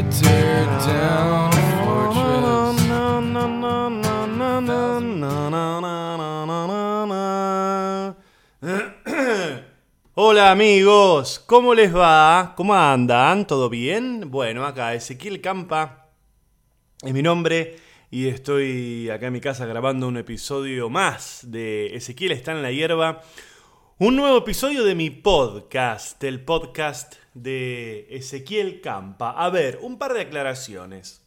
Hola amigos, ¿cómo les va? ¿Cómo andan? ¿Todo bien? Bueno, acá Ezequiel Campa es mi nombre y estoy acá en mi casa grabando un episodio más de Ezequiel está en la hierba. Un nuevo episodio de mi podcast, el podcast de Ezequiel Campa. A ver, un par de aclaraciones.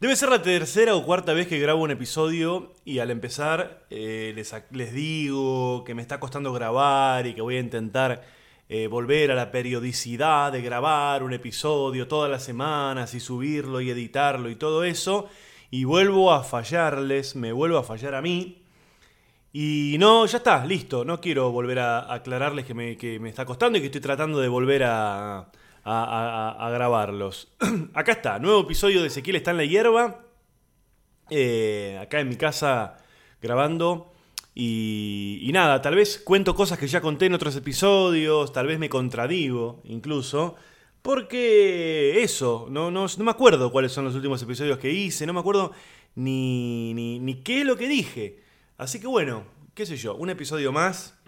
Debe ser la tercera o cuarta vez que grabo un episodio y al empezar eh, les, digo que me está costando grabar y que voy a intentar eh, volver a la periodicidad de grabar un episodio todas las semanas y subirlo y editarlo y todo eso. Y vuelvo a fallarles, me vuelvo a fallar a mí. Y no, ya está, listo. No quiero volver a aclararles que me, que me está costando y que estoy tratando de volver a, a- grabarlos. acá está, nuevo episodio de Ezequiel está en la hierba. Eh, acá en mi casa grabando. Y, y nada, tal vez cuento cosas que ya conté en otros episodios, tal vez me contradigo incluso. Porque eso, no, no, no me acuerdo cuáles son los últimos episodios que hice, no me acuerdo ni, ni, ni qué es lo que dije. Así que bueno, qué sé yo, un episodio más.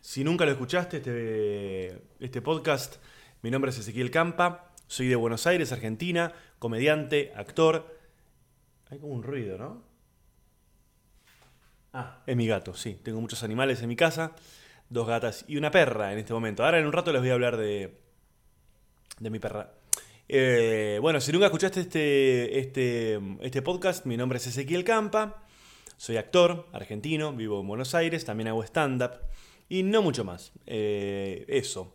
Si nunca lo escuchaste, este, este podcast, mi nombre es Ezequiel Campa, soy de Buenos Aires, Argentina, comediante, actor. Hay como un ruido, ¿no? Ah, es mi gato, sí. Tengo muchos animales en mi casa, dos gatas y una perra en este momento. Ahora en un rato les voy a hablar de, de mi perra. Eh, bueno, si nunca escuchaste este, este, este podcast, mi nombre es Ezequiel Campa, soy actor argentino, vivo en Buenos Aires, también hago stand-up y no mucho más. Eh, eso.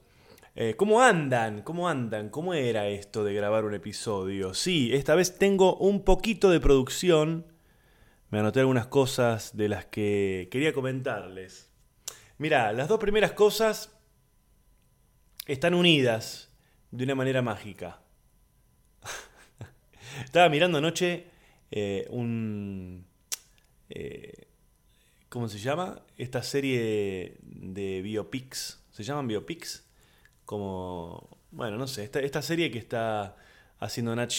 Eh, ¿Cómo andan? ¿Cómo andan? ¿Cómo era esto de grabar un episodio? Sí, esta vez tengo un poquito de producción. Me anoté algunas cosas de las que quería comentarles. Mira, las dos primeras cosas están unidas de una manera mágica. Estaba mirando anoche eh, un... eh, ¿Cómo se llama? Esta serie de biopics. ¿Se llaman biopics? Como... Bueno, no sé. Esta, esta serie que está haciendo Nat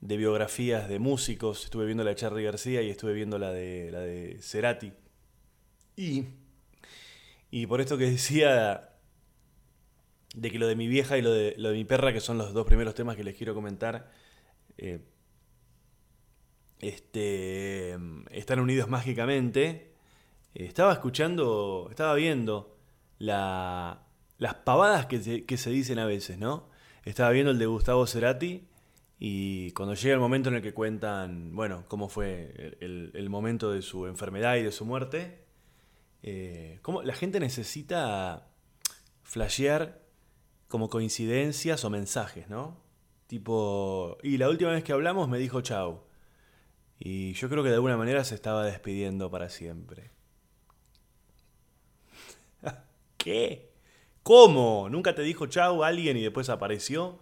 de biografías de músicos. Estuve viendo la de Charlie García y estuve viendo la de, la de Cerati. Y... Y por esto que decía de que lo de mi vieja y lo de, lo de mi perra, que son los dos primeros temas que les quiero comentar, eh, este, están unidos mágicamente. Estaba escuchando, estaba viendo la, las pavadas que se, dicen a veces, ¿no? Estaba viendo el de Gustavo Cerati y cuando llega el momento en el que cuentan, bueno, cómo fue el, momento de su enfermedad y de su muerte, eh, la gente necesita flashear como coincidencias o mensajes, ¿no? Tipo, y la última vez que hablamos me dijo chau. Y yo creo que de alguna manera se estaba despidiendo para siempre. ¿Qué? ¿Cómo? ¿Nunca te dijo chau alguien y después apareció?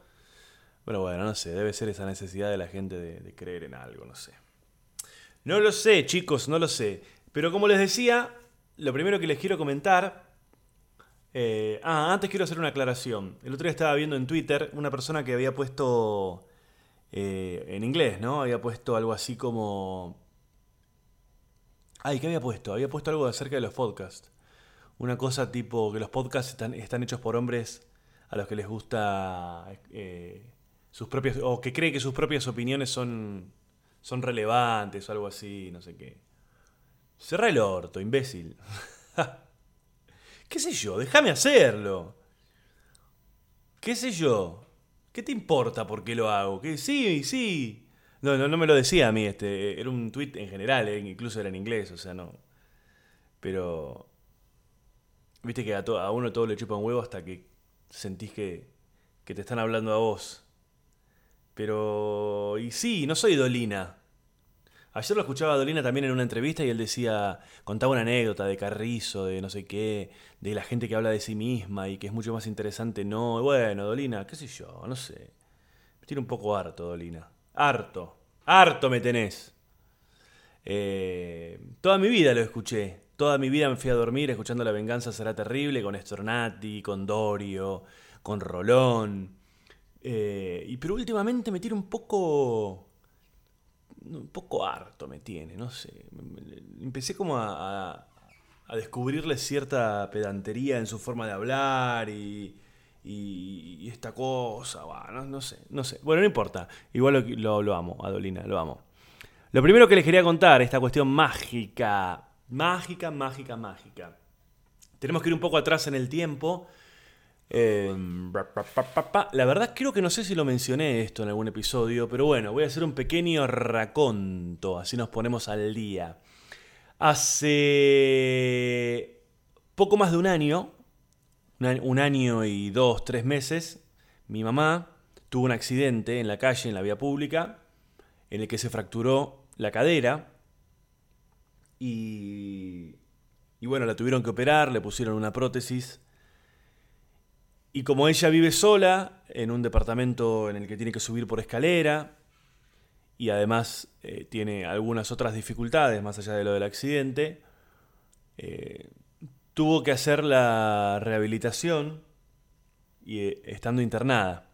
Pero bueno, no sé, debe ser esa necesidad de la gente de, creer en algo, no sé. No lo sé, chicos, no lo sé. Pero como les decía, lo primero que les quiero comentar... eh, ah, antes quiero hacer una aclaración. El otro día estaba viendo en Twitter una persona que había puesto... eh, en inglés, ¿no? Había puesto algo así como... Ay, ¿qué había puesto? Había puesto algo acerca de los podcasts. Una cosa tipo que los podcasts están, están hechos por hombres a los que les gusta eh, sus propias... o que creen que sus propias opiniones son, son relevantes o algo así, no sé qué. Cerra el orto, imbécil. ¿Qué sé yo? Déjame hacerlo. ¿Qué sé yo? ¿Qué te importa por qué lo hago? ¿Qué? Sí, sí. No, no, no me lo decía a mí, este. Era un tweet en general, eh, incluso era en inglés, o sea, no. Pero. Viste que a, a uno todo le chupa un huevo hasta que sentís que, que te están hablando a vos. Pero. Y sí, no soy Dolina. Ayer lo escuchaba Dolina también en una entrevista y él decía, contaba una anécdota de Carrizo, de no sé qué, de la gente que habla de sí misma y que es mucho más interesante. No, bueno, Dolina, qué sé yo, no sé. Me tiene un poco harto, Dolina. Harto. Harto me tenés. Eh, toda mi vida lo escuché. toda mi vida me fui a dormir escuchando La venganza será terrible con Stornati, con Dorio, con Rolón. Eh, y, pero últimamente me tiene un poco. Un poco harto me tiene, no sé. Empecé como a, a, descubrirle cierta pedantería en su forma de hablar y, y, esta cosa. no, sé, no sé. Bueno, no importa. Igual lo, lo, amo, Adolina, lo amo. Lo primero que les quería contar, esta cuestión mágica. Mágica, mágica, mágica. Tenemos que ir un poco atrás en el tiempo Em, la verdad creo que no sé si lo mencioné esto en algún episodio, pero bueno, voy a hacer un pequeño raconto, así nos ponemos al día. Hace poco más de un año, un año y dos, tres meses, mi mamá tuvo un accidente en la calle, en la vía pública, en el que se fracturó la cadera y, y bueno, la tuvieron que operar, le pusieron una prótesis y como ella vive sola, en un departamento en el que tiene que subir por escalera, y además eh, tiene algunas otras dificultades más allá de lo del accidente, eh, tuvo que hacer la rehabilitación y, eh, estando internada.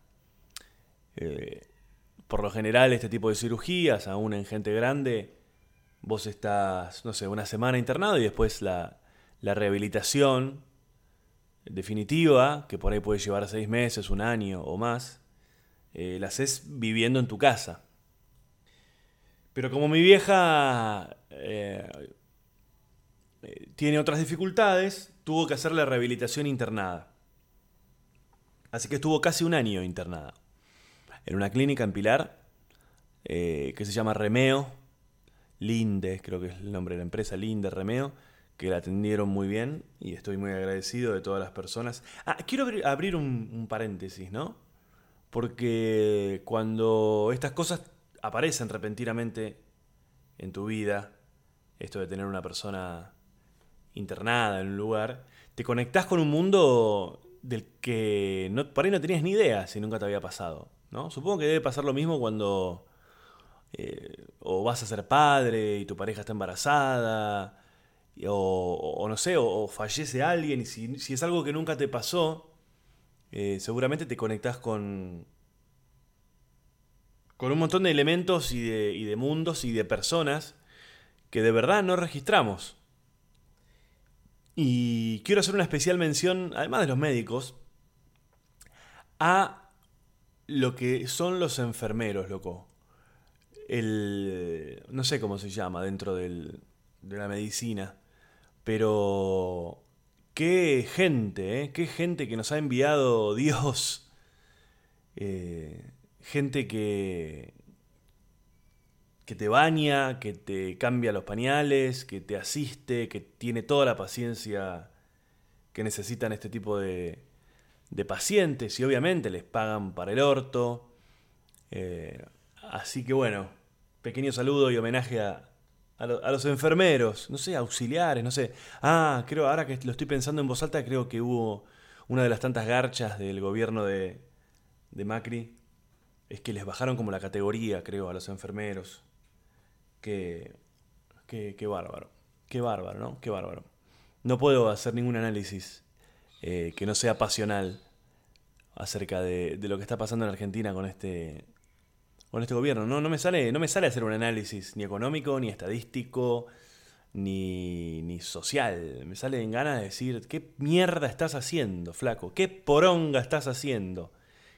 por lo general, este tipo de cirugías, aún en gente grande, vos estás, no sé, una semana internado y después la, la rehabilitación definitiva, que por ahí puede llevar seis meses, un año o más, eh, la haces viviendo en tu casa. Pero como mi vieja eh, eh, tiene otras dificultades, tuvo que hacer la rehabilitación internada. Así que estuvo casi un año internada. En una clínica en Pilar, que se llama Remeo, Linde, creo que es el nombre de la empresa, Linde Remeo que la atendieron muy bien y estoy muy agradecido de todas las personas. Ah, quiero abrir, un, paréntesis, ¿no? Porque cuando estas cosas aparecen repentinamente en tu vida, esto de tener una persona internada en un lugar, te conectás con un mundo del que no, por ahí no tenías ni idea si nunca te había pasado. ¿no? Supongo que debe pasar lo mismo cuando eh, o vas a ser padre y tu pareja está embarazada, o, no sé, o, fallece alguien, y si, es algo que nunca te pasó, eh, seguramente te conectás con, con un montón de elementos y de, mundos y de personas que de verdad no registramos. Y quiero hacer una especial mención, además de los médicos, a lo que son los enfermeros, loco. El. no sé cómo se llama dentro de la medicina. Pero qué gente, ¿eh? qué gente que nos ha enviado Dios. Eh, gente que, que te baña, que te cambia los pañales, que te asiste, que tiene toda la paciencia que necesitan este tipo de, de pacientes y obviamente les pagan para el orto. Eh, así que bueno, pequeño saludo y homenaje a, a, los enfermeros, no sé, auxiliares, no sé. Ah, creo, ahora que lo estoy pensando en voz alta, creo que hubo una de las tantas garchas del gobierno de, de Macri, es que les bajaron como la categoría, creo, a los enfermeros. Qué, qué, bárbaro, qué bárbaro, ¿no? Qué bárbaro. No puedo hacer ningún análisis eh, que no sea pasional acerca de, de, lo que está pasando en Argentina con este con este gobierno. No, no, me sale, no me sale hacer un análisis ni económico, ni estadístico, ni, ni social. Me sale en ganas de decir, ¿qué mierda estás haciendo, flaco? ¿Qué poronga estás haciendo?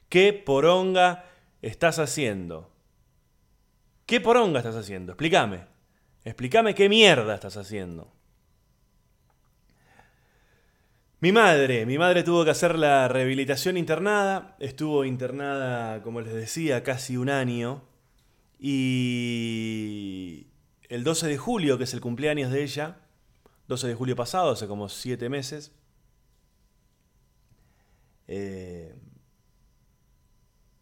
¿Qué poronga estás haciendo? ¿Qué poronga estás haciendo? Explícame. Explícame qué mierda estás haciendo. Mi madre, mi madre tuvo que hacer la rehabilitación internada, estuvo internada, como les decía, casi un año, y el 12 de julio, que es el cumpleaños de ella, 12 de julio pasado, hace como siete meses, eh,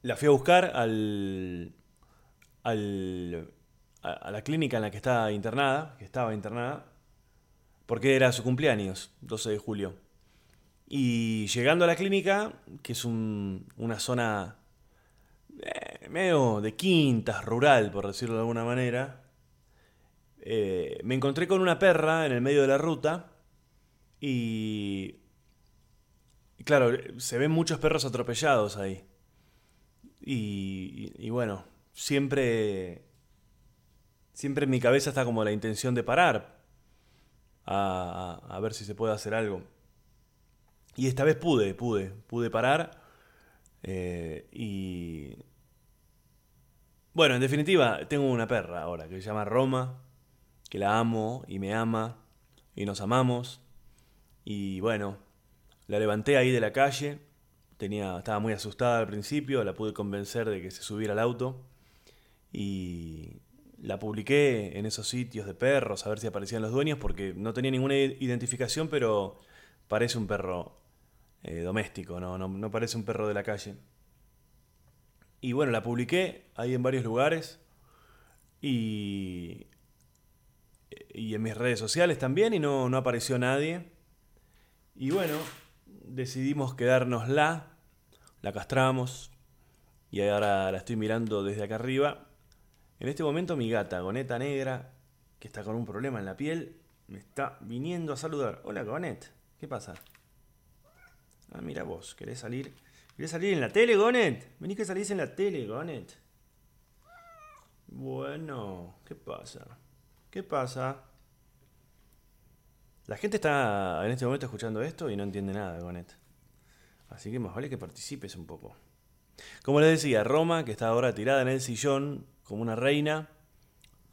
la fui a buscar al, al, a la clínica en la que estaba internada, que estaba internada, porque era su cumpleaños, 12 de julio. Y llegando a la clínica, que es una zona eh, medio de quintas, rural, por decirlo de alguna manera, eh, me encontré con una perra en el medio de la ruta y, claro, se ven muchos perros atropellados ahí. Y, y- bueno, siempre, siempre en mi cabeza está como la intención de parar a- a ver si se puede hacer algo. Y esta vez pude, pude, pude parar. eh, y bueno, en definitiva, tengo una perra ahora que se llama Roma, que la amo y me ama y nos amamos. Y bueno, la levanté ahí de la calle, tenía, estaba muy asustada al principio, la pude convencer de que se subiera al auto y la publiqué en esos sitios de perros a ver si aparecían los dueños porque no tenía ninguna identificación, pero parece un perro eh, doméstico, no, no, parece un perro de la calle. Y bueno, la publiqué ahí en varios lugares y, y en mis redes sociales también y no, no apareció nadie. Y bueno, decidimos quedárnosla, la castramos y ahora la estoy mirando desde acá arriba. En este momento mi gata, Goneta Negra, que está con un problema en la piel, me está viniendo a saludar. Hola Gonet, ¿qué pasa? Ah, mira vos, ¿querés salir? ¿Querés salir en la tele, Gonet? Vení que salís en la tele, Gonet. Bueno, ¿qué pasa? ¿Qué pasa? La gente está en este momento escuchando esto y no entiende nada, Gonet. Así que más vale que participes un poco. Como les decía, Roma, que está ahora tirada en el sillón como una reina,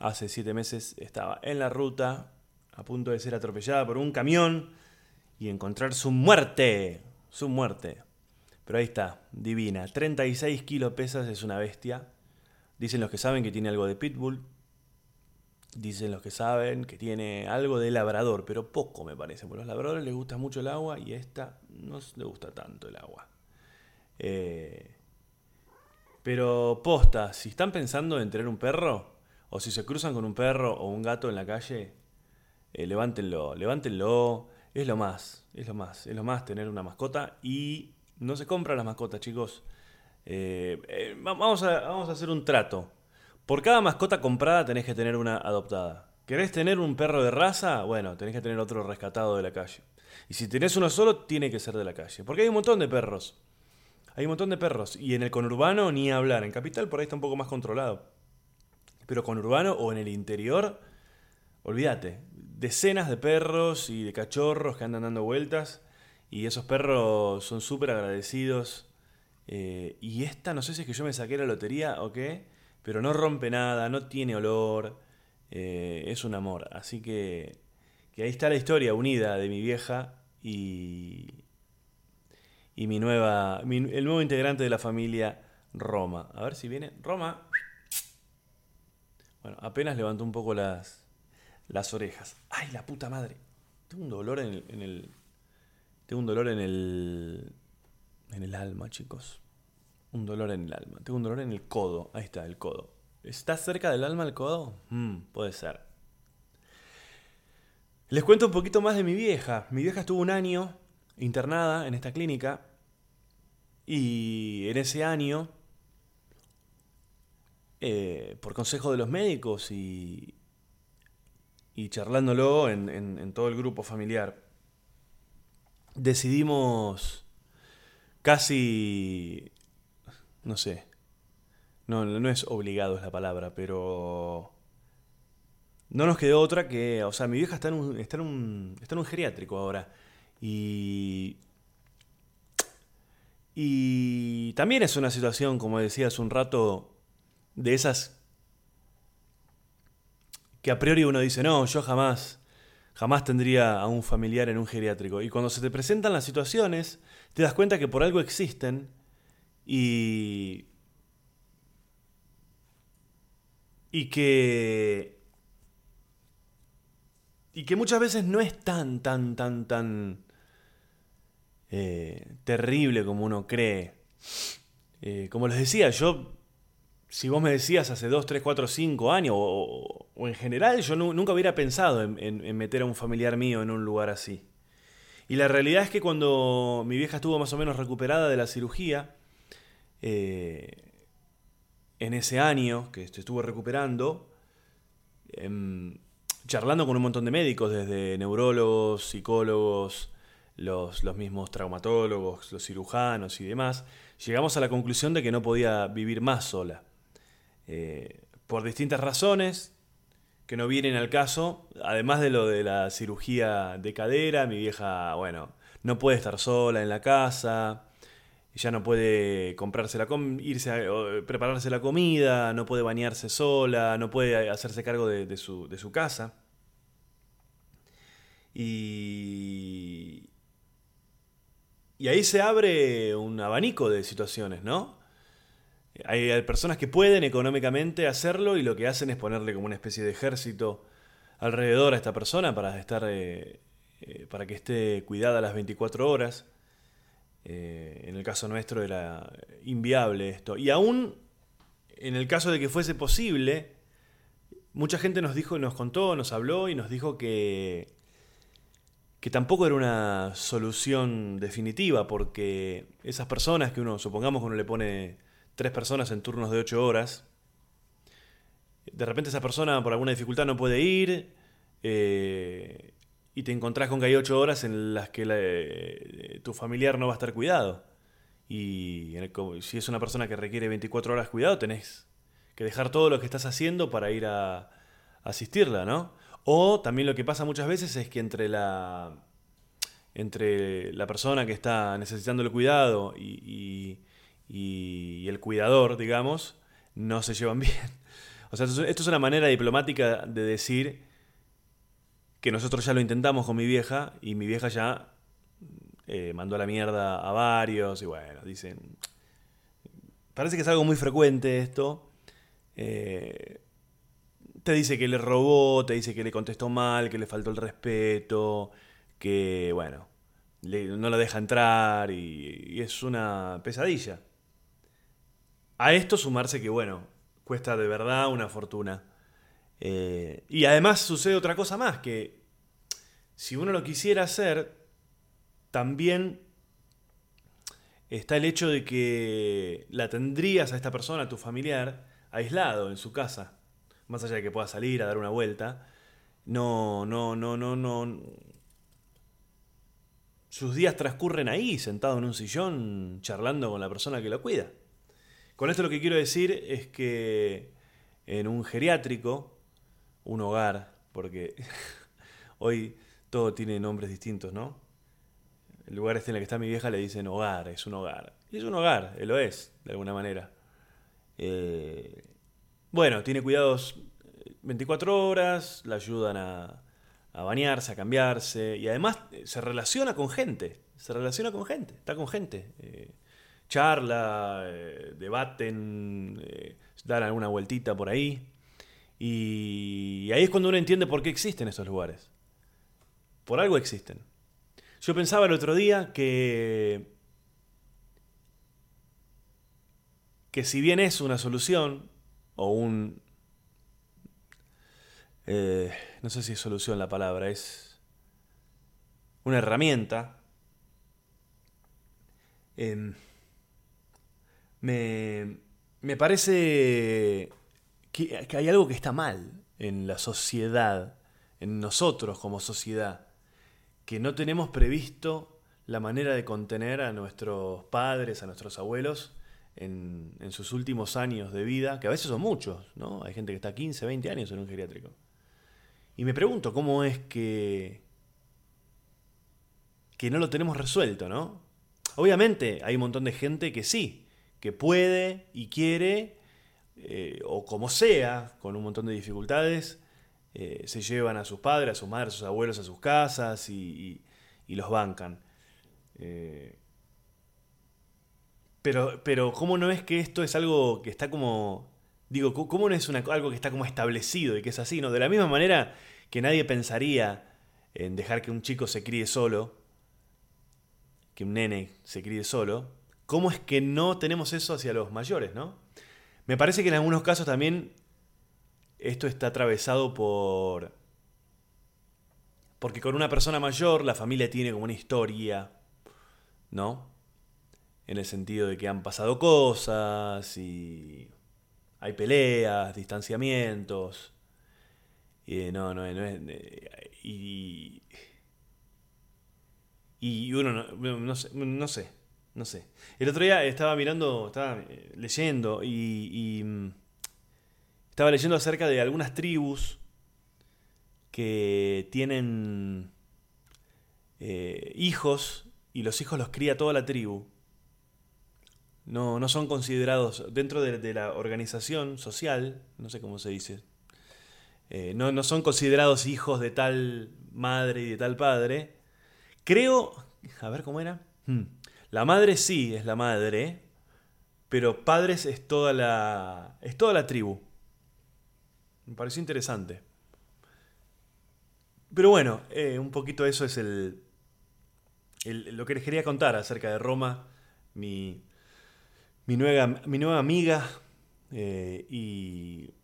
hace siete meses estaba en la ruta, a punto de ser atropellada por un camión y encontrar su muerte. Su muerte. Pero ahí está, divina. 36 kilos pesas, es una bestia. Dicen los que saben que tiene algo de pitbull. Dicen los que saben que tiene algo de labrador, pero poco me parece. Porque a los labradores les gusta mucho el agua y a esta no le gusta tanto el agua. Eh, pero posta, si están pensando en tener un perro, o si se cruzan con un perro o un gato en la calle, eh, levántenlo, levántenlo. Es lo más, es lo más, es lo más tener una mascota y no se compran las mascotas, chicos. Eh, eh, va- vamos, a, vamos a hacer un trato. Por cada mascota comprada tenés que tener una adoptada. ¿Querés tener un perro de raza? Bueno, tenés que tener otro rescatado de la calle. Y si tenés uno solo, tiene que ser de la calle. Porque hay un montón de perros. Hay un montón de perros. Y en el conurbano ni hablar. En capital por ahí está un poco más controlado. Pero conurbano o en el interior, olvídate. Decenas de perros y de cachorros que andan dando vueltas. Y esos perros son súper agradecidos. Eh, y esta, no sé si es que yo me saqué la lotería o qué, pero no rompe nada, no tiene olor. eh, es un amor. Así que, que ahí está la historia unida de mi vieja y, y mi nueva, mi- el nuevo integrante de la familia Roma. A ver si viene. Roma. Bueno, apenas levantó un poco las, las orejas. ¡Ay, la puta madre! Tengo un dolor en el, en el- Tengo un dolor en el. En el alma, chicos. Un dolor en el alma. Tengo un dolor en el codo. Ahí está, el codo. ¿Está cerca del alma el codo? Mm, puede ser. Les cuento un poquito más de mi vieja. Mi vieja estuvo un año internada en esta clínica. Y en ese año, eh, por consejo de los médicos y, y charlándolo en, todo el grupo familiar, decidimos casi, no sé, no, no es obligado es la palabra, pero no nos quedó otra que, o sea, mi vieja está en un, está en un, está en un geriátrico ahora y y también es una situación, como decía hace un rato, de esas que a priori uno dice, no, yo jamás, jamás tendría a un familiar en un geriátrico. Y cuando se te presentan las situaciones, te das cuenta que por algo existen y... Y que... Y que muchas veces no es tan, tan, tan, tan eh, terrible como uno cree. Eh, como les decía, yo, si vos me decías hace 2, 3, 4, 5 años, o, o- en general, yo nu- nunca hubiera pensado en, meter a un familiar mío en un lugar así. Y la realidad es que cuando mi vieja estuvo más o menos recuperada de la cirugía, eh, en ese año que estuvo recuperando, em, charlando con un montón de médicos, desde neurólogos, psicólogos, los, los mismos traumatólogos, los cirujanos y demás, llegamos a la conclusión de que no podía vivir más sola. Eh, por distintas razones que no vienen al caso, además de lo de la cirugía de cadera, mi vieja, bueno, no puede estar sola en la casa, ya no puede comprarse la irse a, prepararse la comida, no puede bañarse sola, no puede hacerse cargo de, su, de su casa. Y, y ahí se abre un abanico de situaciones, ¿no? Hay personas que pueden económicamente hacerlo y lo que hacen es ponerle como una especie de ejército alrededor a esta persona para estar eh, eh, para que esté cuidada las 24 horas. Eh, en el caso nuestro era inviable esto. Y aún en el caso de que fuese posible, mucha gente nos dijo, nos contó, nos habló y nos dijo que que tampoco era una solución definitiva porque esas personas que uno, supongamos que uno le pone tres personas en turnos de ocho horas. De repente esa persona por alguna dificultad no puede ir eh, y te encontrás con que hay ocho horas en las que eh, tu familiar no va a estar cuidado. Y si es una persona que requiere 24 horas cuidado, tenés que dejar todo lo que estás haciendo para ir a, asistirla, ¿no? O también lo que pasa muchas veces es que entre la, entre la persona que está necesitando el cuidado y el cuidador, digamos, no se llevan bien. O sea, esto es una manera diplomática de decir que nosotros ya lo intentamos con mi vieja y mi vieja ya eh, mandó a la mierda a varios y bueno, dicen... Parece que es algo muy frecuente esto. Eh, te dice que le robó, te dice que le contestó mal, que le faltó el respeto, que bueno, no la deja entrar y es una pesadilla. A esto sumarse que, bueno, cuesta de verdad una fortuna. Eh, y además sucede otra cosa más, que si uno lo quisiera hacer, también está el hecho de que la tendrías a esta persona, a tu familiar, aislado en su casa. Más allá de que pueda salir a dar una vuelta. No, no, no, no, no. Sus días transcurren ahí, sentado en un sillón, charlando con la persona que lo cuida. Con esto lo que quiero decir es que en un geriátrico, un hogar, porque hoy todo tiene nombres distintos, ¿no? El lugar este en el que está mi vieja le dicen hogar, es un hogar. Y es un hogar, lo es, de alguna manera. Eh, bueno, tiene cuidados 24 horas, la ayudan a, bañarse, a cambiarse, y además se relaciona con gente, se relaciona con gente, está con gente. Eh, charla, eh, debaten, eh, dan alguna vueltita por ahí. Y ahí es cuando uno entiende por qué existen esos lugares. Por algo existen. Yo pensaba el otro día que. que si bien es una solución, o un. Eh, no sé si es solución la palabra, es una herramienta. Em, me, me parece que, hay algo que está mal en la sociedad, en nosotros como sociedad, que no tenemos previsto la manera de contener a nuestros padres, a nuestros abuelos en, en, sus últimos años de vida, que a veces son muchos, ¿no? Hay gente que está 15, 20 años en un geriátrico. Y me pregunto cómo es que, que no lo tenemos resuelto, ¿no? Obviamente hay un montón de gente que sí, que puede y quiere, eh, o como sea, con un montón de dificultades, eh, se llevan a sus padres, a sus madres, a sus abuelos a sus casas y, los bancan. Eh, pero, pero, ¿cómo no es que esto es algo que está como... Digo, ¿cómo no es algo que está como establecido y que es así? ¿no? De la misma manera que nadie pensaría en dejar que un chico se críe solo, que un nene se críe solo, ¿Cómo es que no tenemos eso hacia los mayores, no? Me parece que en algunos casos también esto está atravesado por... Porque con una persona mayor la familia tiene como una historia, ¿no? En el sentido de que han pasado cosas y hay peleas, distanciamientos. Y no, no, no es. Y. Y uno no, no, sé, no sé, no sé. El otro día estaba mirando, estaba eh, leyendo y, mm, estaba leyendo acerca de algunas tribus que tienen eh, hijos y los hijos los cría toda la tribu. No, no son considerados dentro de, la organización social, no sé cómo se dice, eh, no, no son considerados hijos de tal madre y de tal padre. Creo, a ver cómo era. Hmm. La madre sí es la madre, pero padres es toda la es toda la tribu. Me pareció interesante. Pero bueno, eh, un poquito eso es el, lo que les quería contar acerca de Roma, mi, mi, nueva, mi nueva amiga eh, y,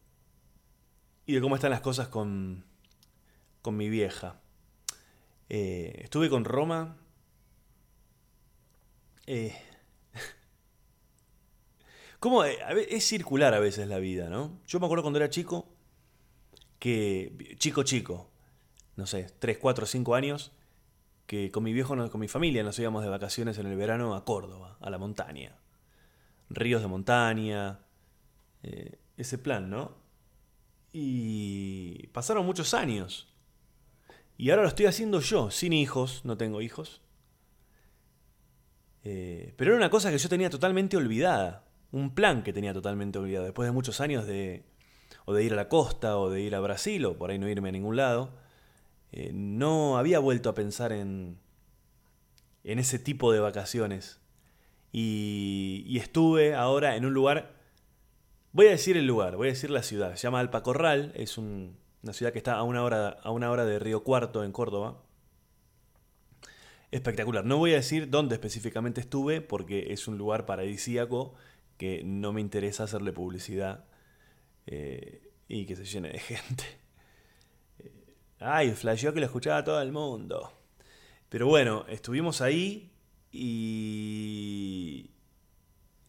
y de cómo están las cosas con, con mi vieja. Eh, estuve con Roma. Eh, ¿Cómo? Es circular a veces la vida, ¿no? Yo me acuerdo cuando era chico, que chico chico, no sé, 3, 4, 5 años, que con mi viejo, con mi familia nos íbamos de vacaciones en el verano a Córdoba, a la montaña. Ríos de montaña, eh, ese plan, ¿no? Y pasaron muchos años. Y ahora lo estoy haciendo yo, sin hijos, no tengo hijos. Eh, pero era una cosa que yo tenía totalmente olvidada. Un plan que tenía totalmente olvidado. Después de muchos años de, o de ir a la costa, o de ir a Brasil, o por ahí no irme a ningún lado, eh, no había vuelto a pensar en, en ese tipo de vacaciones. Y, estuve ahora en un lugar Voy a decir el lugar, voy a decir la ciudad. Se llama Alpacorral, es una ciudad que está a una, hora, a una hora de Río Cuarto, en Córdoba. Espectacular. No voy a decir dónde específicamente estuve porque es un lugar paradisíaco que no me interesa hacerle publicidad eh, y que se llene de gente. Eh, ay, flasheó que lo escuchaba todo el mundo. Pero bueno, estuvimos ahí y,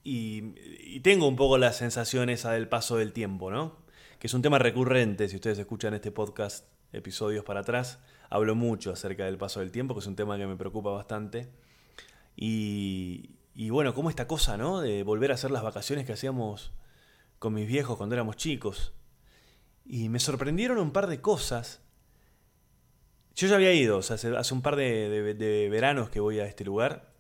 y, tengo un poco la sensación esa del paso del tiempo, ¿no? Que es un tema recurrente, si ustedes escuchan este podcast episodios para atrás, hablo mucho acerca del paso del tiempo, que es un tema que me preocupa bastante. Y, y bueno, como esta cosa, ¿no? De volver a hacer las vacaciones que hacíamos con mis viejos cuando éramos chicos. Y me sorprendieron un par de cosas. Yo ya había ido, o sea, hace, un par de veranos que voy a este lugar.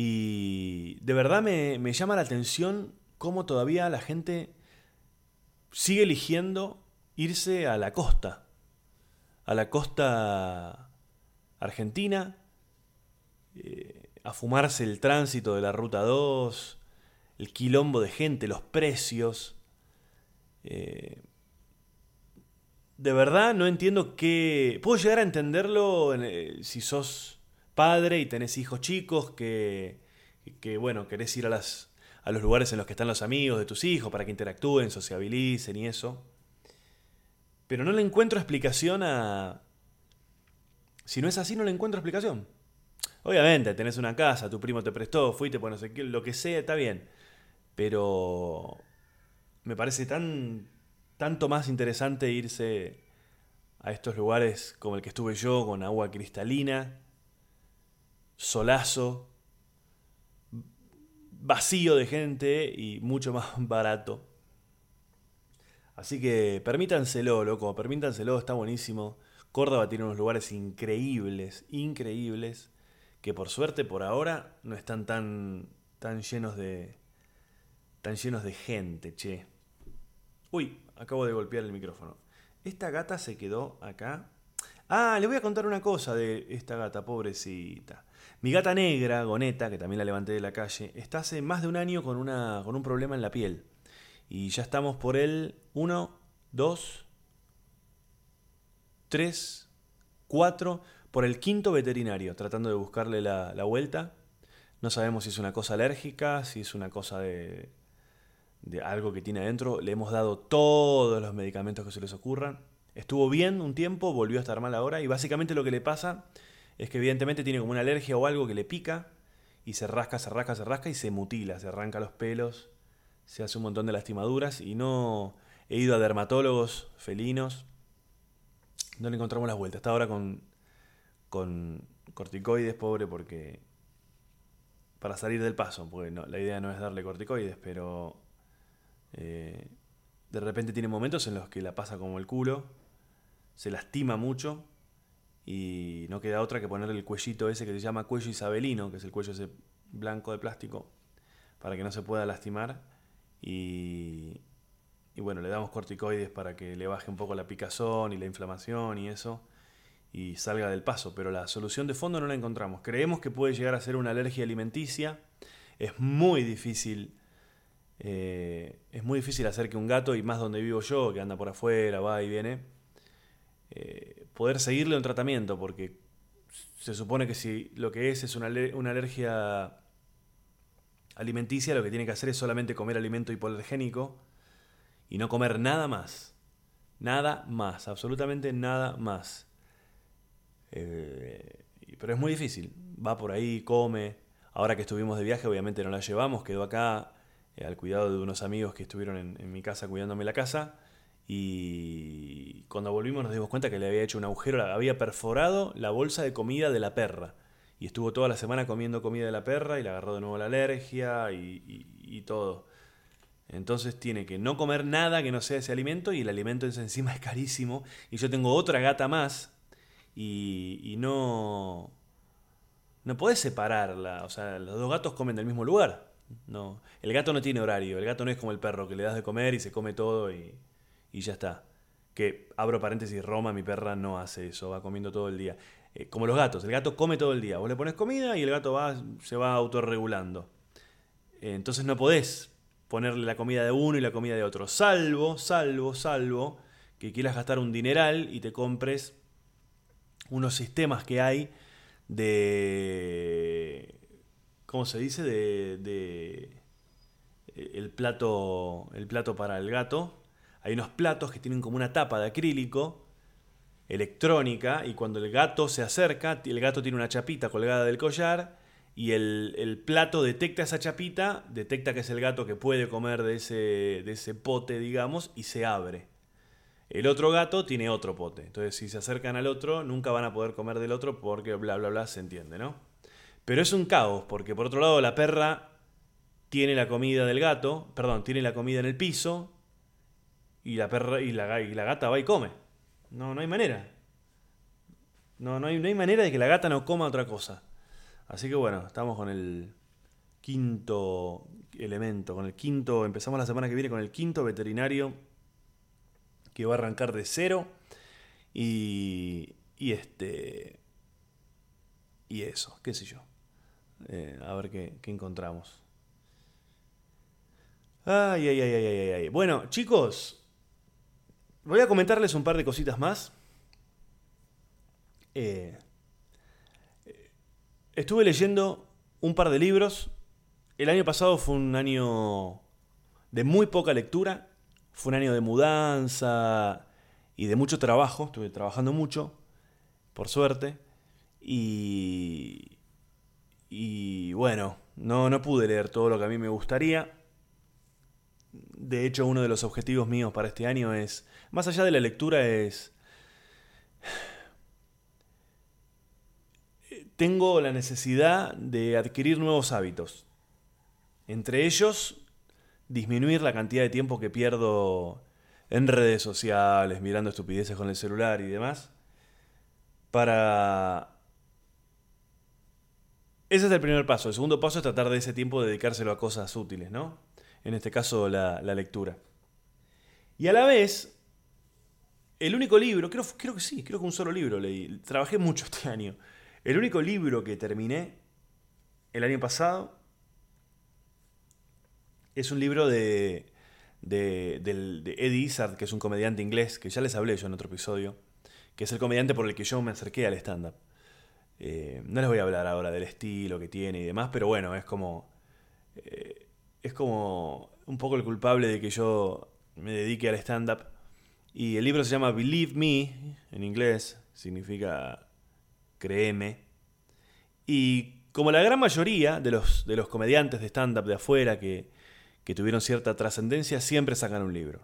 Y de verdad me, llama la atención cómo todavía la gente sigue eligiendo irse a la costa, a la costa argentina, eh, a fumarse el tránsito de la Ruta 2, el quilombo de gente, los precios. Eh, de verdad no entiendo qué... Puedo llegar a entenderlo eh, si sos padre y tenés hijos chicos que, que bueno, querés ir a, las, a los lugares en los que están los amigos de tus hijos para que interactúen, sociabilicen y eso. Pero no le encuentro explicación a... Si no es así, no le encuentro explicación. Obviamente, tenés una casa, tu primo te prestó, fuiste, pues no sé qué, lo que sea, está bien. Pero me parece tan tanto más interesante irse a estos lugares como el que estuve yo, con agua cristalina, solazo, vacío de gente y mucho más barato. Así que permítanselo, loco, permítanselo, está buenísimo. Córdoba tiene unos lugares increíbles, increíbles, que por suerte por ahora no están tan, tan llenos de tan llenos de gente, che. Uy, acabo de golpear el micrófono. Esta gata se quedó acá. Ah, le voy a contar una cosa de esta gata, pobrecita. Mi gata negra, Goneta, que también la levanté de la calle, está hace más de un año con, una, con un problema en la piel. Y ya estamos por el 1, 2, 3, 4, por el quinto veterinario, tratando de buscarle la, la, vuelta. No sabemos si es una cosa alérgica, si es una cosa de, de algo que tiene adentro. Le hemos dado todos los medicamentos que se les ocurran. Estuvo bien un tiempo, volvió a estar mal ahora y básicamente lo que le pasa es que evidentemente tiene como una alergia o algo que le pica y se rasca, se rasca, se rasca y se mutila, se arranca los pelos, se hace un montón de lastimaduras y no he ido a dermatólogos felinos no le encontramos las vueltas. Está ahora con, con corticoides, pobre, porque para salir del paso, porque la idea no es darle corticoides, pero eh, de repente tiene momentos en los que la pasa como el culo, se lastima mucho y no queda otra que ponerle el cuellito ese que se llama cuello isabelino, que es el cuello ese blanco de plástico, para que no se pueda lastimar y, y bueno, le damos corticoides para que le baje un poco la picazón y la inflamación y eso y salga del paso, pero la solución de fondo no la encontramos. Creemos que puede llegar a ser una alergia alimenticia. Es muy difícil, eh, es muy difícil hacer que un gato, y más donde vivo yo, que anda por afuera, va y viene, eh, poder seguirle un tratamiento, porque se supone que si lo que es es una, una alergia alimenticia, lo que tiene que hacer es solamente comer alimento hipoalergénico y no comer nada más. Nada más, absolutamente nada más. Eh, pero es muy difícil. Va por ahí, come. Ahora que estuvimos de viaje, obviamente no la llevamos. Quedó acá eh, al cuidado de unos amigos que estuvieron en, mi casa cuidándome la casa. Y cuando volvimos nos dimos cuenta que le había hecho un agujero, había perforado la bolsa de comida de la perra. Y estuvo toda la semana comiendo comida de la perra y le agarró de nuevo la alergia y, todo. Entonces tiene que no comer nada que no sea ese alimento y el alimento encima es carísimo. Y yo tengo otra gata más y, no, no podés separarla. O sea, los dos gatos comen del mismo lugar. No, el gato no tiene horario. El gato no es como el perro que le das de comer y se come todo y, y ya está. Que abro paréntesis, Roma, mi perra no hace eso, va comiendo todo el día. Eh, como los gatos, el gato come todo el día. Vos le pones comida y el gato va, se va autorregulando. Eh, entonces no podés ponerle la comida de uno y la comida de otro. Salvo, salvo, salvo que quieras gastar un dineral y te compres unos sistemas que hay de... ¿Cómo se dice? De, de el plato, el plato para el gato. Hay unos platos que tienen como una tapa de acrílico electrónica y cuando el gato se acerca, el gato tiene una chapita colgada del collar y el, el, plato detecta esa chapita, detecta que es el gato que puede comer de ese, de ese pote, digamos, y se abre. El otro gato tiene otro pote. Entonces, si se acercan al otro, nunca van a poder comer del otro porque bla, bla, bla, se entiende, ¿no? Pero es un caos, porque por otro lado, la perra tiene la comida del gato, perdón, tiene la comida en el piso y la perra y la, y la gata va y come. No, no hay manera. No, no hay, no hay manera de que la gata no coma otra cosa. Así que bueno, estamos con el quinto elemento, con el quinto, empezamos la semana que viene con el quinto veterinario que va a arrancar de cero. Y, y este. Y eso, qué sé yo. Eh, a ver qué, qué encontramos. Ay, ay, ay, ay, ay, ay. Bueno, chicos, voy a comentarles un par de cositas más. Eh, estuve leyendo un par de libros. El año pasado fue un año de muy poca lectura fue un año de mudanza y de mucho trabajo, estuve trabajando mucho, por suerte, y, y bueno, no, no pude leer todo lo que a mí me gustaría. De hecho, uno de los objetivos míos para este año es, más allá de la lectura, es... Tengo la necesidad de adquirir nuevos hábitos. Entre ellos, disminuir la cantidad de tiempo que pierdo en redes sociales, mirando estupideces con el celular y demás, para... Ese es el primer paso. El segundo paso es tratar de ese tiempo dedicárselo a cosas útiles, ¿no? En este caso, la, lectura. Y a la vez, el único libro, creo, creo que sí, creo que un solo libro leí. Trabajé mucho este año. El único libro que terminé el año pasado es un libro de, de, Eddie Izzard, que es un comediante inglés, que ya les hablé yo en otro episodio, que es el comediante por el que yo me acerqué al stand-up. Eh, no les voy a hablar ahora del estilo que tiene y demás, pero bueno, es como. Eh, es como un poco el culpable de que yo me dedique al stand-up. Y el libro se llama Believe Me, en inglés, significa créeme. Y como la gran mayoría de los, de los comediantes de stand-up de afuera que, que tuvieron cierta trascendencia siempre sacan un libro.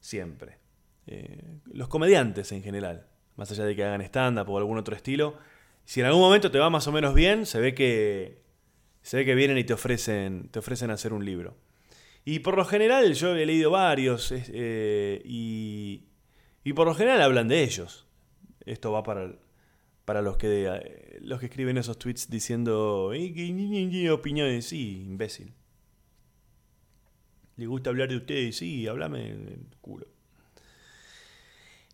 Siempre. Eh, los comediantes en general, más allá de que hagan stand-up o algún otro estilo. Si en algún momento te va más o menos bien, se ve que, se ve que vienen y te ofrecen, te ofrecen hacer un libro. Y por lo general, yo he leído varios eh, y, y por lo general hablan de ellos. Esto va para, para los que, eh, los que escriben esos tweets diciendo opiniones. Sí, imbécil. ¿Le gusta hablar de ustedes? Sí, háblame el culo.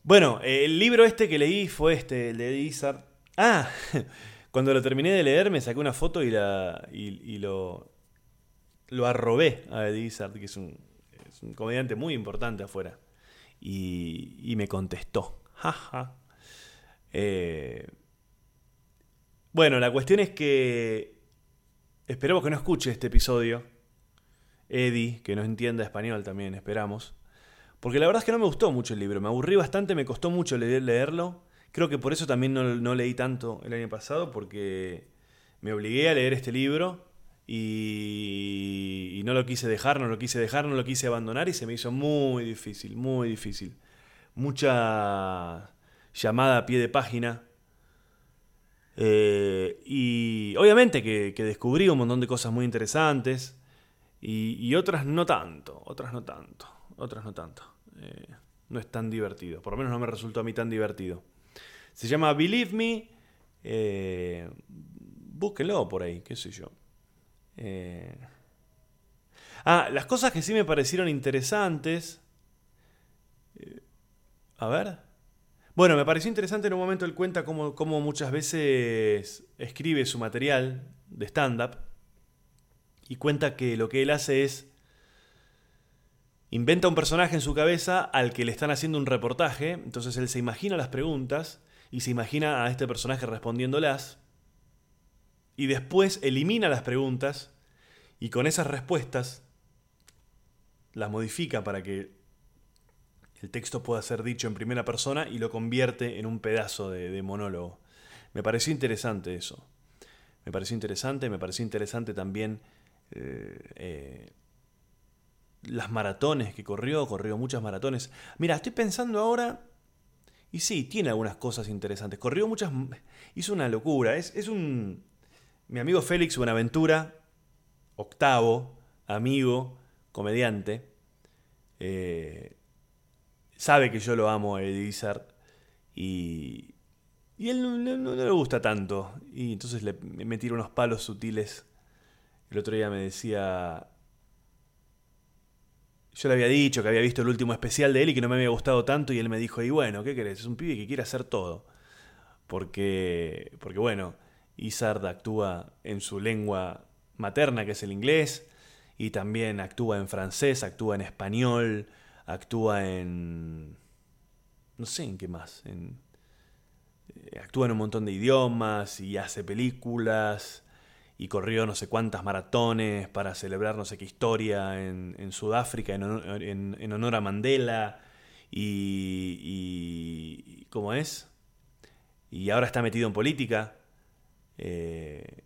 Bueno, el libro este que leí fue este, el de Izzard. Ah, cuando lo terminé de leer me saqué una foto y, la, y, lo, lo arrobé a Eddie Izzard, que es un, comediante muy importante afuera. Y, me contestó. Jaja. Eh, bueno, la cuestión es que esperemos que no escuche este episodio. Eddie, que no entienda español también, esperamos. Porque la verdad es que no me gustó mucho el libro, me aburrí bastante, me costó mucho leerlo. Creo que por eso también no, leí tanto el año pasado, porque me obligué a leer este libro y, y, no lo quise dejar, no lo quise dejar, no lo quise abandonar y se me hizo muy difícil, muy difícil. Mucha llamada a pie de página eh, y obviamente que, descubrí un montón de cosas muy interesantes y, otras no tanto, otras no tanto, otras no tanto. Eh, no es tan divertido, por lo menos no me resultó a mí tan divertido. Se llama Believe Me, eh, búsquenlo por ahí, qué sé yo. Ah, las cosas que sí me parecieron interesantes. a ver. Bueno, me pareció interesante en un momento él cuenta cómo, muchas veces escribe su material de stand-up y cuenta que lo que él hace es inventa un personaje en su cabeza al que le están haciendo un reportaje, entonces él se imagina las preguntas y se imagina a este personaje respondiéndolas y después elimina las preguntas y con esas respuestas las modifica para que el texto pueda ser dicho en primera persona y lo convierte en un pedazo de, monólogo. Me pareció interesante eso. Me pareció interesante, me pareció interesante también eh, eh, las maratones que corrió, corrió muchas maratones. Mira, estoy pensando ahora, y sí, tiene algunas cosas interesantes. Corrió muchas, hizo una locura. Es, es un... Mi amigo Félix Buenaventura, octavo, amigo, comediante, eh, sabe que yo lo amo a Eddie y, y él no, le gusta tanto. Y entonces le, me unos palos sutiles. El otro día me decía... Yo le había dicho que había visto el último especial de él y que no me había gustado tanto y él me dijo, y bueno, ¿qué querés? Es un pibe que quiere hacer todo. Porque, porque bueno, Izard actúa en su lengua materna, que es el inglés, y también actúa en francés, actúa en español, actúa en... no sé en qué más. En, eh, actúa en un montón de idiomas y hace películas y corrió no sé cuántas maratones para celebrar no sé qué historia en, Sudáfrica en honor, a Mandela y, y, ¿cómo es? Y ahora está metido en política. Eh,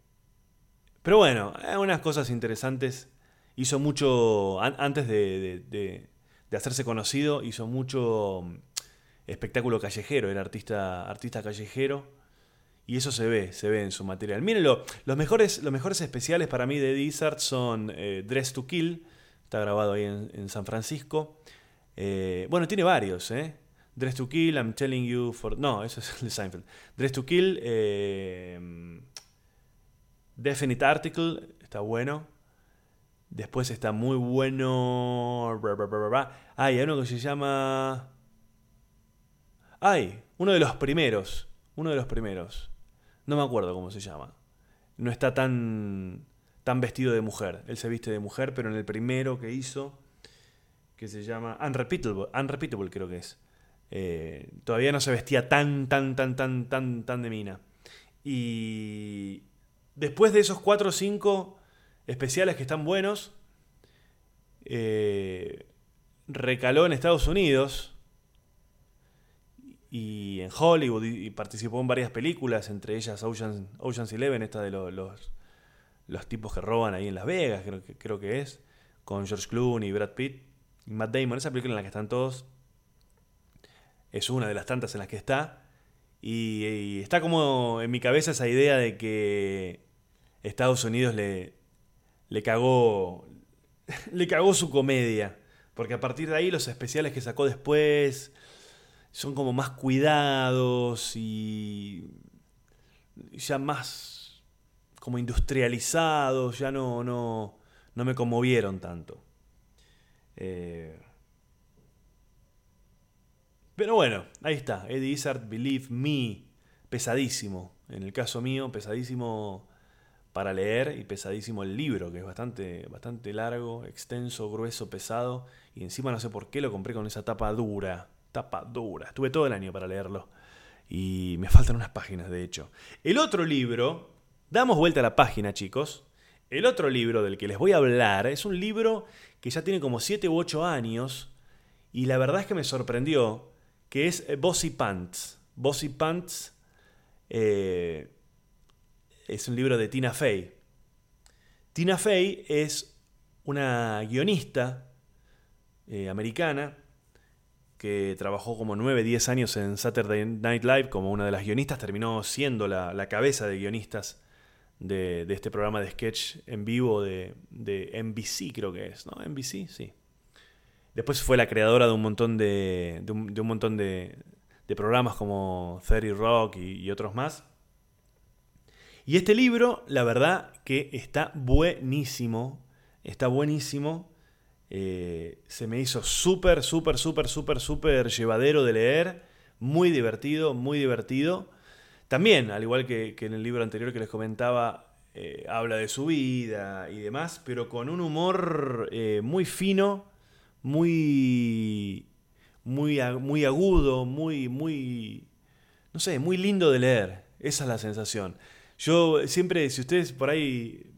pero bueno, unas cosas interesantes. Hizo mucho antes de, de hacerse conocido, hizo mucho mm, espectáculo callejero, era artista, artista callejero. Y eso se ve, se ve en su material. Mírenlo, los mejores, los mejores especiales para mí de Dizard son eh, Dress to Kill, está grabado ahí en, San Francisco. Eh, bueno, tiene varios, ¿eh? Dress to Kill, I'm Telling You for... No, eso es el de Seinfeld. Dress to Kill, eh, Definite Article, está bueno. Después está muy bueno. Ay, hay uno que se llama. Ay, uno de los primeros. Uno de los primeros. No me acuerdo cómo se llama. No está tan. tan vestido de mujer. Él se viste de mujer, pero en el primero que hizo. Que se llama. Unrepeatable. Unrepeatable creo que es. Eh, todavía no se vestía tan, tan, tan, tan, tan, tan de mina. Y. Después de esos cuatro o cinco especiales que están buenos. Eh, recaló en Estados Unidos y en Hollywood y participó en varias películas, entre ellas Ocean's, Eleven, esta de los, los, tipos que roban ahí en Las Vegas, creo que, creo que es, con George Clooney, Brad Pitt y Matt Damon. Esa película en la que están todos es una de las tantas en las que está. Y, y está como en mi cabeza esa idea de que Estados Unidos le, le cagó. Le cagó su comedia. Porque a partir de ahí los especiales que sacó después son como más cuidados y ya más como industrializados, ya no, no, no me conmovieron tanto. Eh, pero bueno, ahí está, Eddie Izzard, Believe Me, pesadísimo, en el caso mío, pesadísimo para leer y pesadísimo el libro, que es bastante, bastante largo, extenso, grueso, pesado, y encima no sé por qué lo compré con esa tapa dura, tapa dura, estuve todo el año para leerlo, y me faltan unas páginas, de hecho. El otro libro, damos vuelta a la página, chicos, el otro libro del que les voy a hablar es un libro que ya tiene como 7 u 8 años, y la verdad es que me sorprendió, que es eh, Bossy Pants. Bossy Pants eh, es un libro de Tina Fey. Tina Fey es una guionista eh, americana que trabajó como 9, 10 años en Saturday Night Live como una de las guionistas, terminó siendo la, cabeza de guionistas de, este programa de sketch en vivo de, de NBC, creo que es, ¿no? NBC, sí. Después fue la creadora de un montón de, de, un, montón de, programas como 30 Rock y, otros más. Y este libro, la verdad que está buenísimo. Está buenísimo. Eh, se me hizo súper, súper, súper, súper, súper llevadero de leer. Muy divertido, muy divertido. También, al igual que, en el libro anterior que les comentaba, eh, habla de su vida y demás, pero con un humor eh, muy fino muy, muy, muy agudo, muy, muy, no sé, muy lindo de leer. Esa es la sensación. Yo siempre, si ustedes por ahí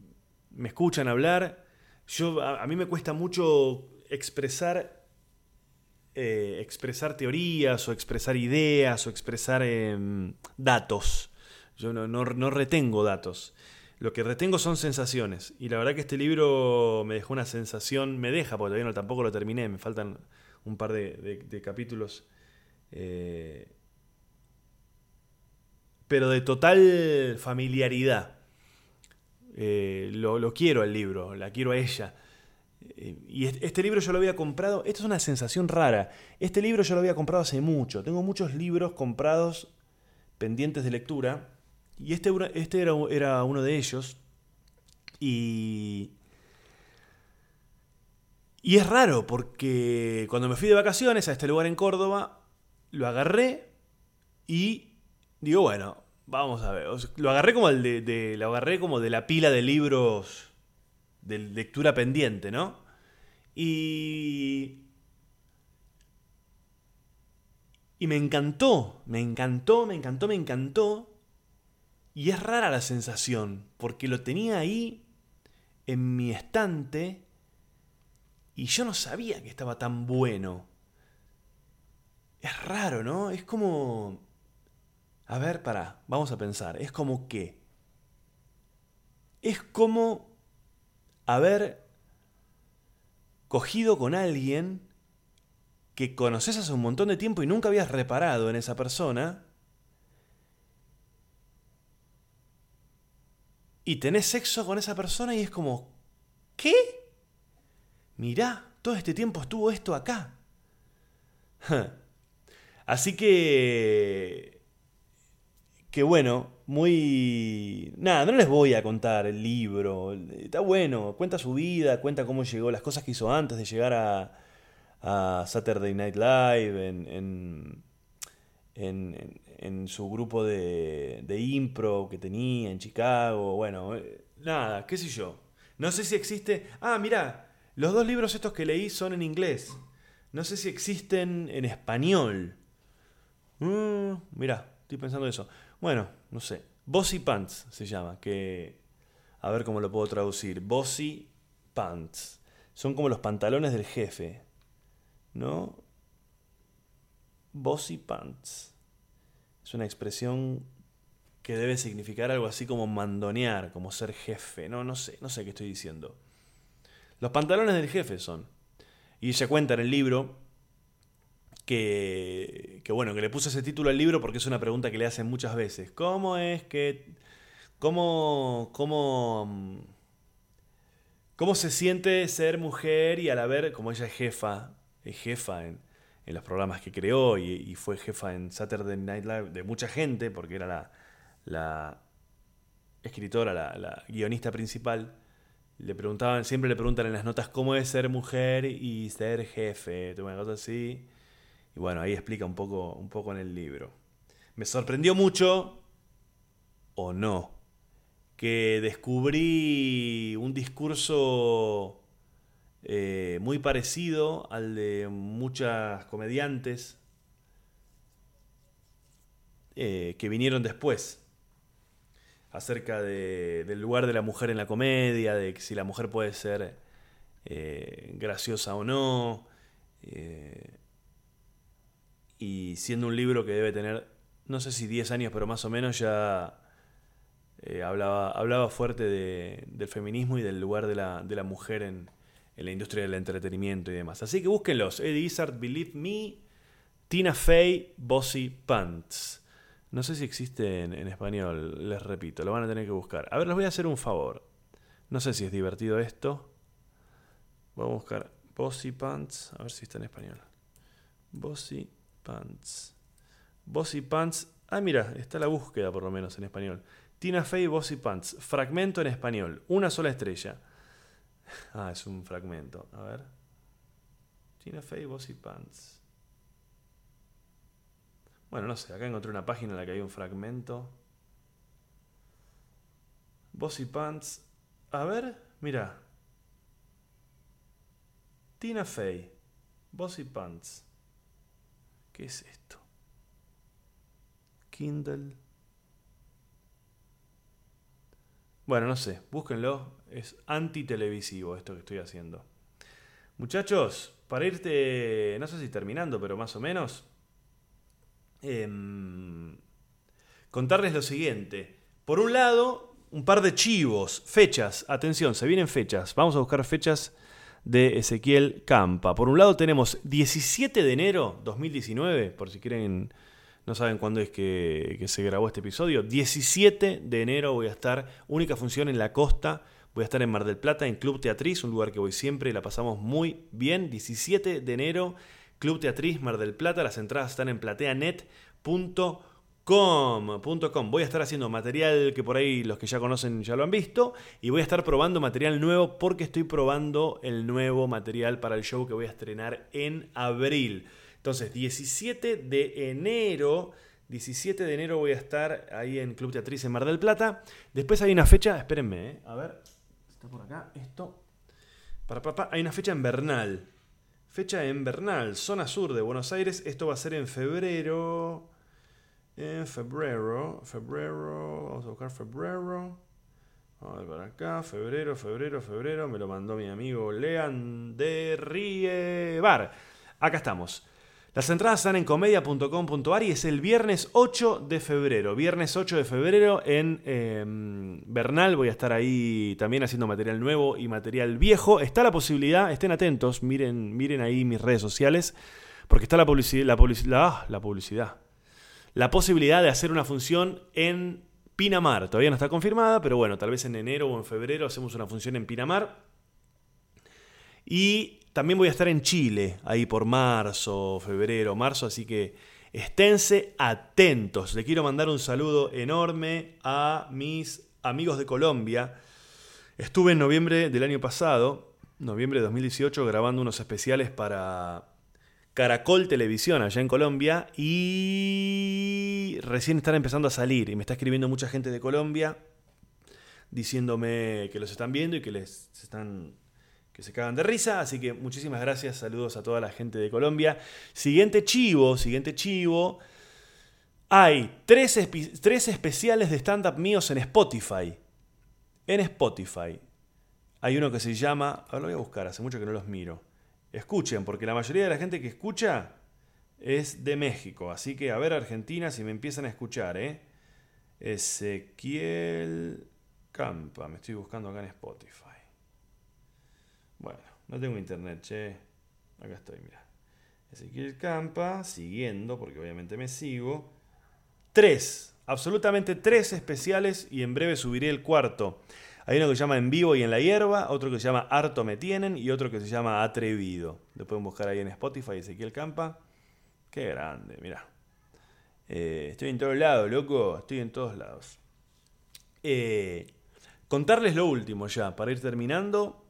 me escuchan hablar, yo, a, mí me cuesta mucho expresar, eh, expresar teorías o expresar ideas o expresar em, datos. Yo no, retengo datos. Lo que retengo son sensaciones. Y la verdad que este libro me dejó una sensación, me deja, porque todavía no tampoco lo terminé, me faltan un par de, capítulos. Eh, pero de total familiaridad. Eh, lo, quiero el libro, la quiero a ella. Eh, y este libro yo lo había comprado, esto es una sensación rara. Este libro yo lo había comprado hace mucho. Tengo muchos libros comprados pendientes de lectura y este, este era, era uno de ellos. Y. Y es raro porque cuando me fui de vacaciones a este lugar en Córdoba, lo agarré y digo, bueno, vamos a ver. Lo agarré como el de, lo agarré como de la pila de libros de lectura pendiente, ¿no? Y y me encantó, me encantó, me encantó, me encantó. Y es rara la sensación, porque lo tenía ahí en mi estante y yo no sabía que estaba tan bueno. Es raro, ¿no? Es como... A ver, para, vamos a pensar. Es como que... Es como haber cogido con alguien que conoces hace un montón de tiempo y nunca habías reparado en esa persona y tenés sexo con esa persona y es como, ¿qué? Mirá, todo este tiempo estuvo esto acá. Así que... Que bueno, muy... Nada, no les voy a contar el libro. Está bueno, cuenta su vida, cuenta cómo llegó, las cosas que hizo antes de llegar a, Saturday Night Live, en, en, en, en su grupo de, de, impro que tenía en Chicago. Bueno, eh, nada, qué sé yo. No sé si existe... Ah, mira, los dos libros estos que leí son en inglés. No sé si existen en español. Mm, mira, estoy pensando eso. Bueno, no sé. Bossy Pants se llama, que... A ver cómo lo puedo traducir. Bossy Pants. Son como los pantalones del jefe. ¿No? Bossy Pants. Es una expresión que debe significar algo así como mandonear, como ser jefe. No, no sé, no sé qué estoy diciendo. Los pantalones del jefe son. Y se cuenta en el libro que, que, bueno, que le puso ese título al libro porque es una pregunta que le hacen muchas veces. ¿Cómo es que... ¿Cómo... cómo ¿Cómo se siente ser mujer y al haber, como ella es jefa, es jefa en, en los programas que creó y, fue jefa en Saturday Night Live de mucha gente, porque era la, la escritora, la, la, guionista principal, le preguntaban, siempre le preguntan en las notas cómo es ser mujer y ser jefe, una cosa así. Y bueno, ahí explica un poco, un poco en el libro. Me sorprendió mucho, o no, que descubrí un discurso eh, muy parecido al de muchas comediantes eh, que vinieron después acerca del lugar de la mujer en la comedia, de si la mujer puede ser eh, graciosa o no. Y siendo un libro que debe tener, no sé si 10 años, pero más o menos ya eh, hablaba, hablaba fuerte del feminismo y del lugar de la, de la mujer en, en, la industria del entretenimiento y demás. Así que búsquenlos. Eddie Izzard, Believe Me, Tina Fey, Bossy Pants. No sé si existe en, español, les repito, lo van a tener que buscar. A ver, les voy a hacer un favor. No sé si es divertido esto. Voy a buscar Bossy Pants, a ver si está en español. Bossy Pants. Bossy Pants. Ah, mira, está la búsqueda por lo menos en español. Tina Fey, Bossy Pants. Fragmento en español. Una sola estrella. Ah, es un fragmento. A ver. Tina Fey, Bossy Pants. Bueno, no sé. Acá encontré una página en la que hay un fragmento. Bossy Pants. A ver, mira. Tina Fey. Bossy Pants. ¿Qué es esto? Kindle. Bueno, no sé, búsquenlo. Es antitelevisivo esto que estoy haciendo. Muchachos, para irte, no sé si terminando, pero más o menos, em, contarles lo siguiente. Por un lado, un par de chivos, fechas, atención, se vienen fechas. Vamos a buscar fechas de Ezequiel Campa. Por un lado tenemos 17 de enero 2019, por si quieren no saben cuándo es que, se grabó este episodio. 17 de enero voy a estar, única función en la costa. Voy a estar en Mar del Plata, en Club Teatriz, un lugar que voy siempre y la pasamos muy bien. 17 de enero, Club Teatriz, Mar del Plata. Las entradas están en plateanet.com. Voy a estar haciendo material que por ahí los que ya conocen ya lo han visto. Y voy a estar probando material nuevo porque estoy probando el nuevo material para el show que voy a estrenar en abril. Entonces, 17 de enero. 17 de enero voy a estar ahí en Club Teatriz en Mar del Plata. Después hay una fecha, espérenme, ¿eh? a ver, está por acá, esto. Para papá, hay una fecha en. Fecha en Bernal, zona sur de Buenos Aires. Esto va a ser en febrero. En febrero, febrero, vamos a buscar febrero. Vamos a ver para acá, febrero, febrero, febrero. Me lo mandó mi amigo Lean de Riebar. Acá estamos. Las entradas están en comedia.com.ar y es el viernes 8 de febrero. Viernes 8 de febrero en em, Bernal. Voy a estar ahí también haciendo material nuevo y material viejo. Está la posibilidad, estén atentos, miren, miren ahí mis redes sociales, porque está la publicidad, la, ah, la publicidad. La posibilidad de hacer una función en Pinamar. Todavía no está confirmada, pero bueno, tal vez en enero o en febrero hacemos una función en Pinamar. Y también voy a estar en Chile, ahí por marzo, febrero, marzo, así que esténse atentos. Le quiero mandar un saludo enorme a mis amigos de Colombia. Estuve en noviembre del año pasado, noviembre de 2018, grabando unos especiales para Caracol Televisión allá en Colombia y recién están empezando a salir y me está escribiendo mucha gente de Colombia diciéndome que los están viendo y que les están que se cagan de risa. Así que muchísimas gracias, saludos a toda la gente de Colombia. Siguiente chivo, siguiente chivo. Hay tres, tres especiales de stand-up míos en Spotify. En Spotify. Hay uno que se llama... Ahora lo voy a buscar, hace mucho que no los miro. Escuchen, porque la mayoría de la gente que escucha es de México. Así que a ver Argentina si me empiezan a escuchar, ¿eh? Ezequiel Campa, me estoy buscando acá en Spotify. Bueno, no tengo internet, che. Acá estoy, mira. Ezequiel Campa, siguiendo, porque obviamente me sigo. Tres, absolutamente tres especiales y en breve subiré el cuarto. Hay uno que se llama En vivo y en la hierba, otro que se llama Harto me tienen y otro que se llama Atrevido. Lo pueden buscar ahí en Spotify, Ezequiel Campa. Qué grande, mira. Eh, estoy en todos lados, loco. Estoy en todos lados. Eh, contarles lo último ya, para ir terminando.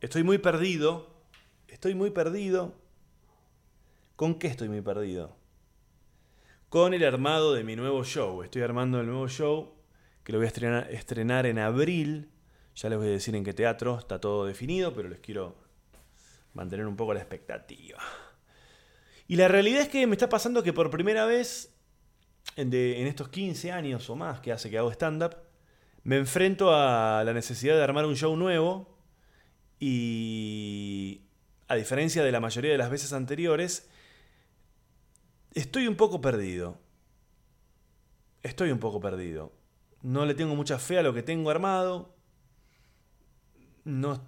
Estoy muy perdido. Estoy muy perdido. ¿Con qué estoy muy perdido? Con el armado de mi nuevo show. Estoy armando el nuevo show que lo voy a estrenar, en abril. Ya les voy a decir en qué teatro. Está todo definido, pero les quiero mantener un poco la expectativa. Y la realidad es que me está pasando que por primera vez en, en estos 15 años o más que hace que hago stand-up, me enfrento a la necesidad de armar un show nuevo y a diferencia de la mayoría de las veces anteriores, estoy un poco perdido. Estoy un poco perdido. No le tengo mucha fe a lo que tengo armado. No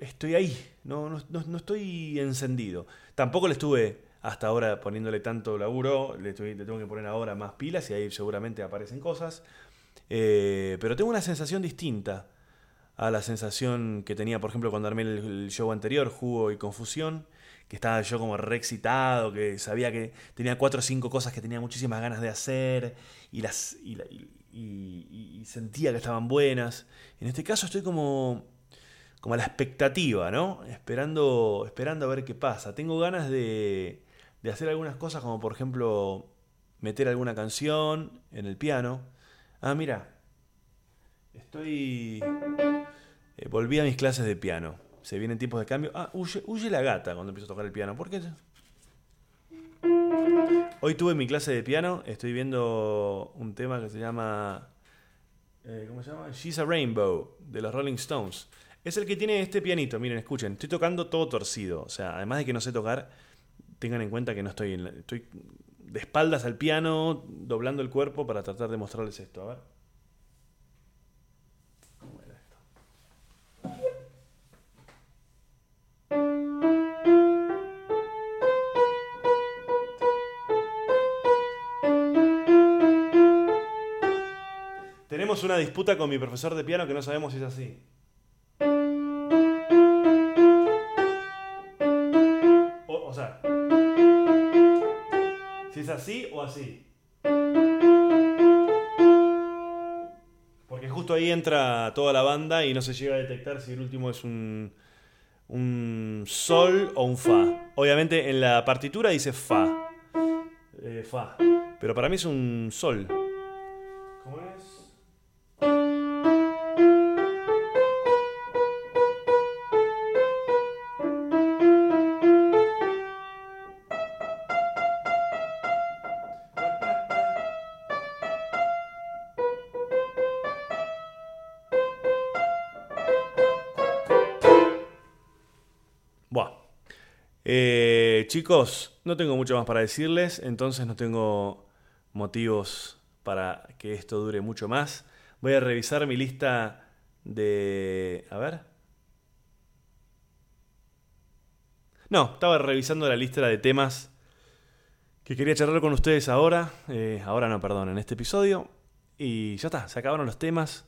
estoy ahí. No, no, no estoy encendido. Tampoco le estuve hasta ahora poniéndole tanto laburo. Le, estoy, le tengo que poner ahora más pilas y ahí seguramente aparecen cosas. Eh, pero tengo una sensación distinta a la sensación que tenía, por ejemplo, cuando armé el, show anterior, Jugo y Confusión, que estaba yo como re excitado, que sabía que tenía cuatro o cinco cosas que tenía muchísimas ganas de hacer y, las, sentía que estaban buenas. En este caso estoy como, como a la expectativa, ¿no? Esperando, esperando a ver qué pasa. Tengo ganas de, de hacer algunas cosas como, por ejemplo, meter alguna canción en el piano. Ah, mira, estoy... Eh, volví a mis clases de piano. Se vienen tiempos de cambio. Ah, huye, la gata cuando empiezo a tocar el piano. ¿Por qué? Hoy tuve mi clase de piano. Estoy viendo un tema que se llama. Eh, ¿Cómo se llama? She's a Rainbow, de los Rolling Stones. Es el que tiene este pianito. Miren, escuchen. Estoy tocando todo torcido. O sea, además de que no sé tocar, tengan en cuenta que no estoy. En estoy de espaldas al piano, doblando el cuerpo para tratar de mostrarles esto. A ver. Tenemos una disputa con mi profesor de piano que no sabemos si es así. O, sea, si es así o así. Porque justo ahí entra toda la banda y no se llega a detectar si el último es un, un sol o un fa. Obviamente en la partitura dice fa. Eh, fa. Pero para mí es un sol. ¿Cómo es? Chicos, no tengo mucho más para decirles, entonces no tengo motivos para que esto dure mucho más. Voy a revisar mi lista de... A ver. No, estaba revisando la lista de temas que quería charlar con ustedes ahora. Eh, ahora no, perdón, en este episodio. Y ya está, se acabaron los temas.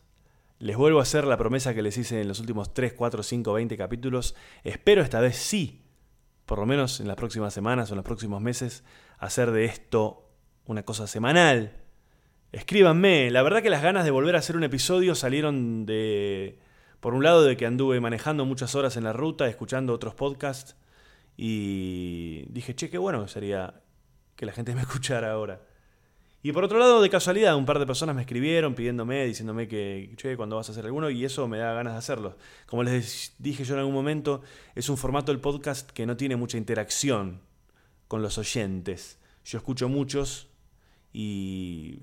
Les vuelvo a hacer la promesa que les hice en los últimos 3, 4, 5, 20 capítulos. Espero esta vez sí por lo menos en las próximas semanas o en los próximos meses, hacer de esto una cosa semanal. Escríbanme, la verdad que las ganas de volver a hacer un episodio salieron de, por un lado, de que anduve manejando muchas horas en la ruta, escuchando otros podcasts, y dije, che, qué bueno sería que la gente me escuchara ahora. Y por otro lado, de casualidad, un par de personas me escribieron pidiéndome, diciéndome que, che, cuando vas a hacer alguno, y eso me da ganas de hacerlo. Como les dije yo en algún momento, es un formato del podcast que no tiene mucha interacción con los oyentes. Yo escucho muchos y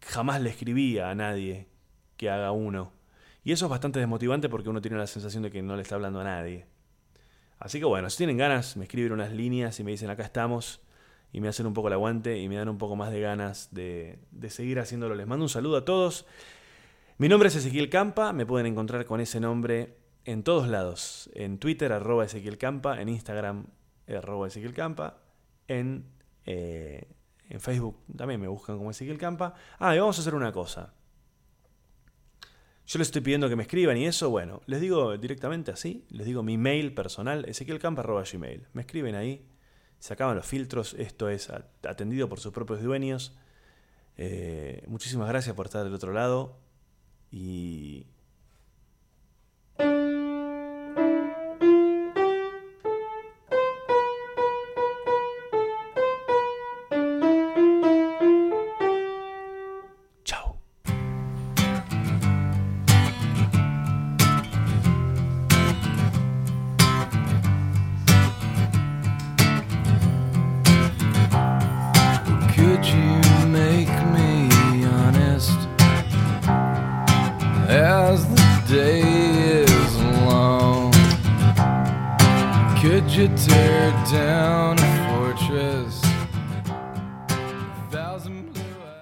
jamás le escribía a nadie que haga uno. Y eso es bastante desmotivante porque uno tiene la sensación de que no le está hablando a nadie. Así que bueno, si tienen ganas, me escriben unas líneas y me dicen acá estamos y me hacen un poco el aguante y me dan un poco más de ganas de, seguir haciéndolo. Les mando un saludo a todos. Mi nombre es Ezequiel Campa, me pueden encontrar con ese nombre en todos lados. En Twitter, arroba Ezequiel Campa. En Instagram, arroba Ezequiel Campa. En, eh, en Facebook también me buscan como Ezequiel Campa. Ah, y vamos a hacer una cosa. Yo les estoy pidiendo que me escriban y eso, bueno, les digo directamente así, les digo mi mail personal, ezequielcampa.gmail. Me escriben ahí, se acaban los filtros, esto es atendido por sus propios dueños. Eh, muchísimas gracias por estar del otro lado y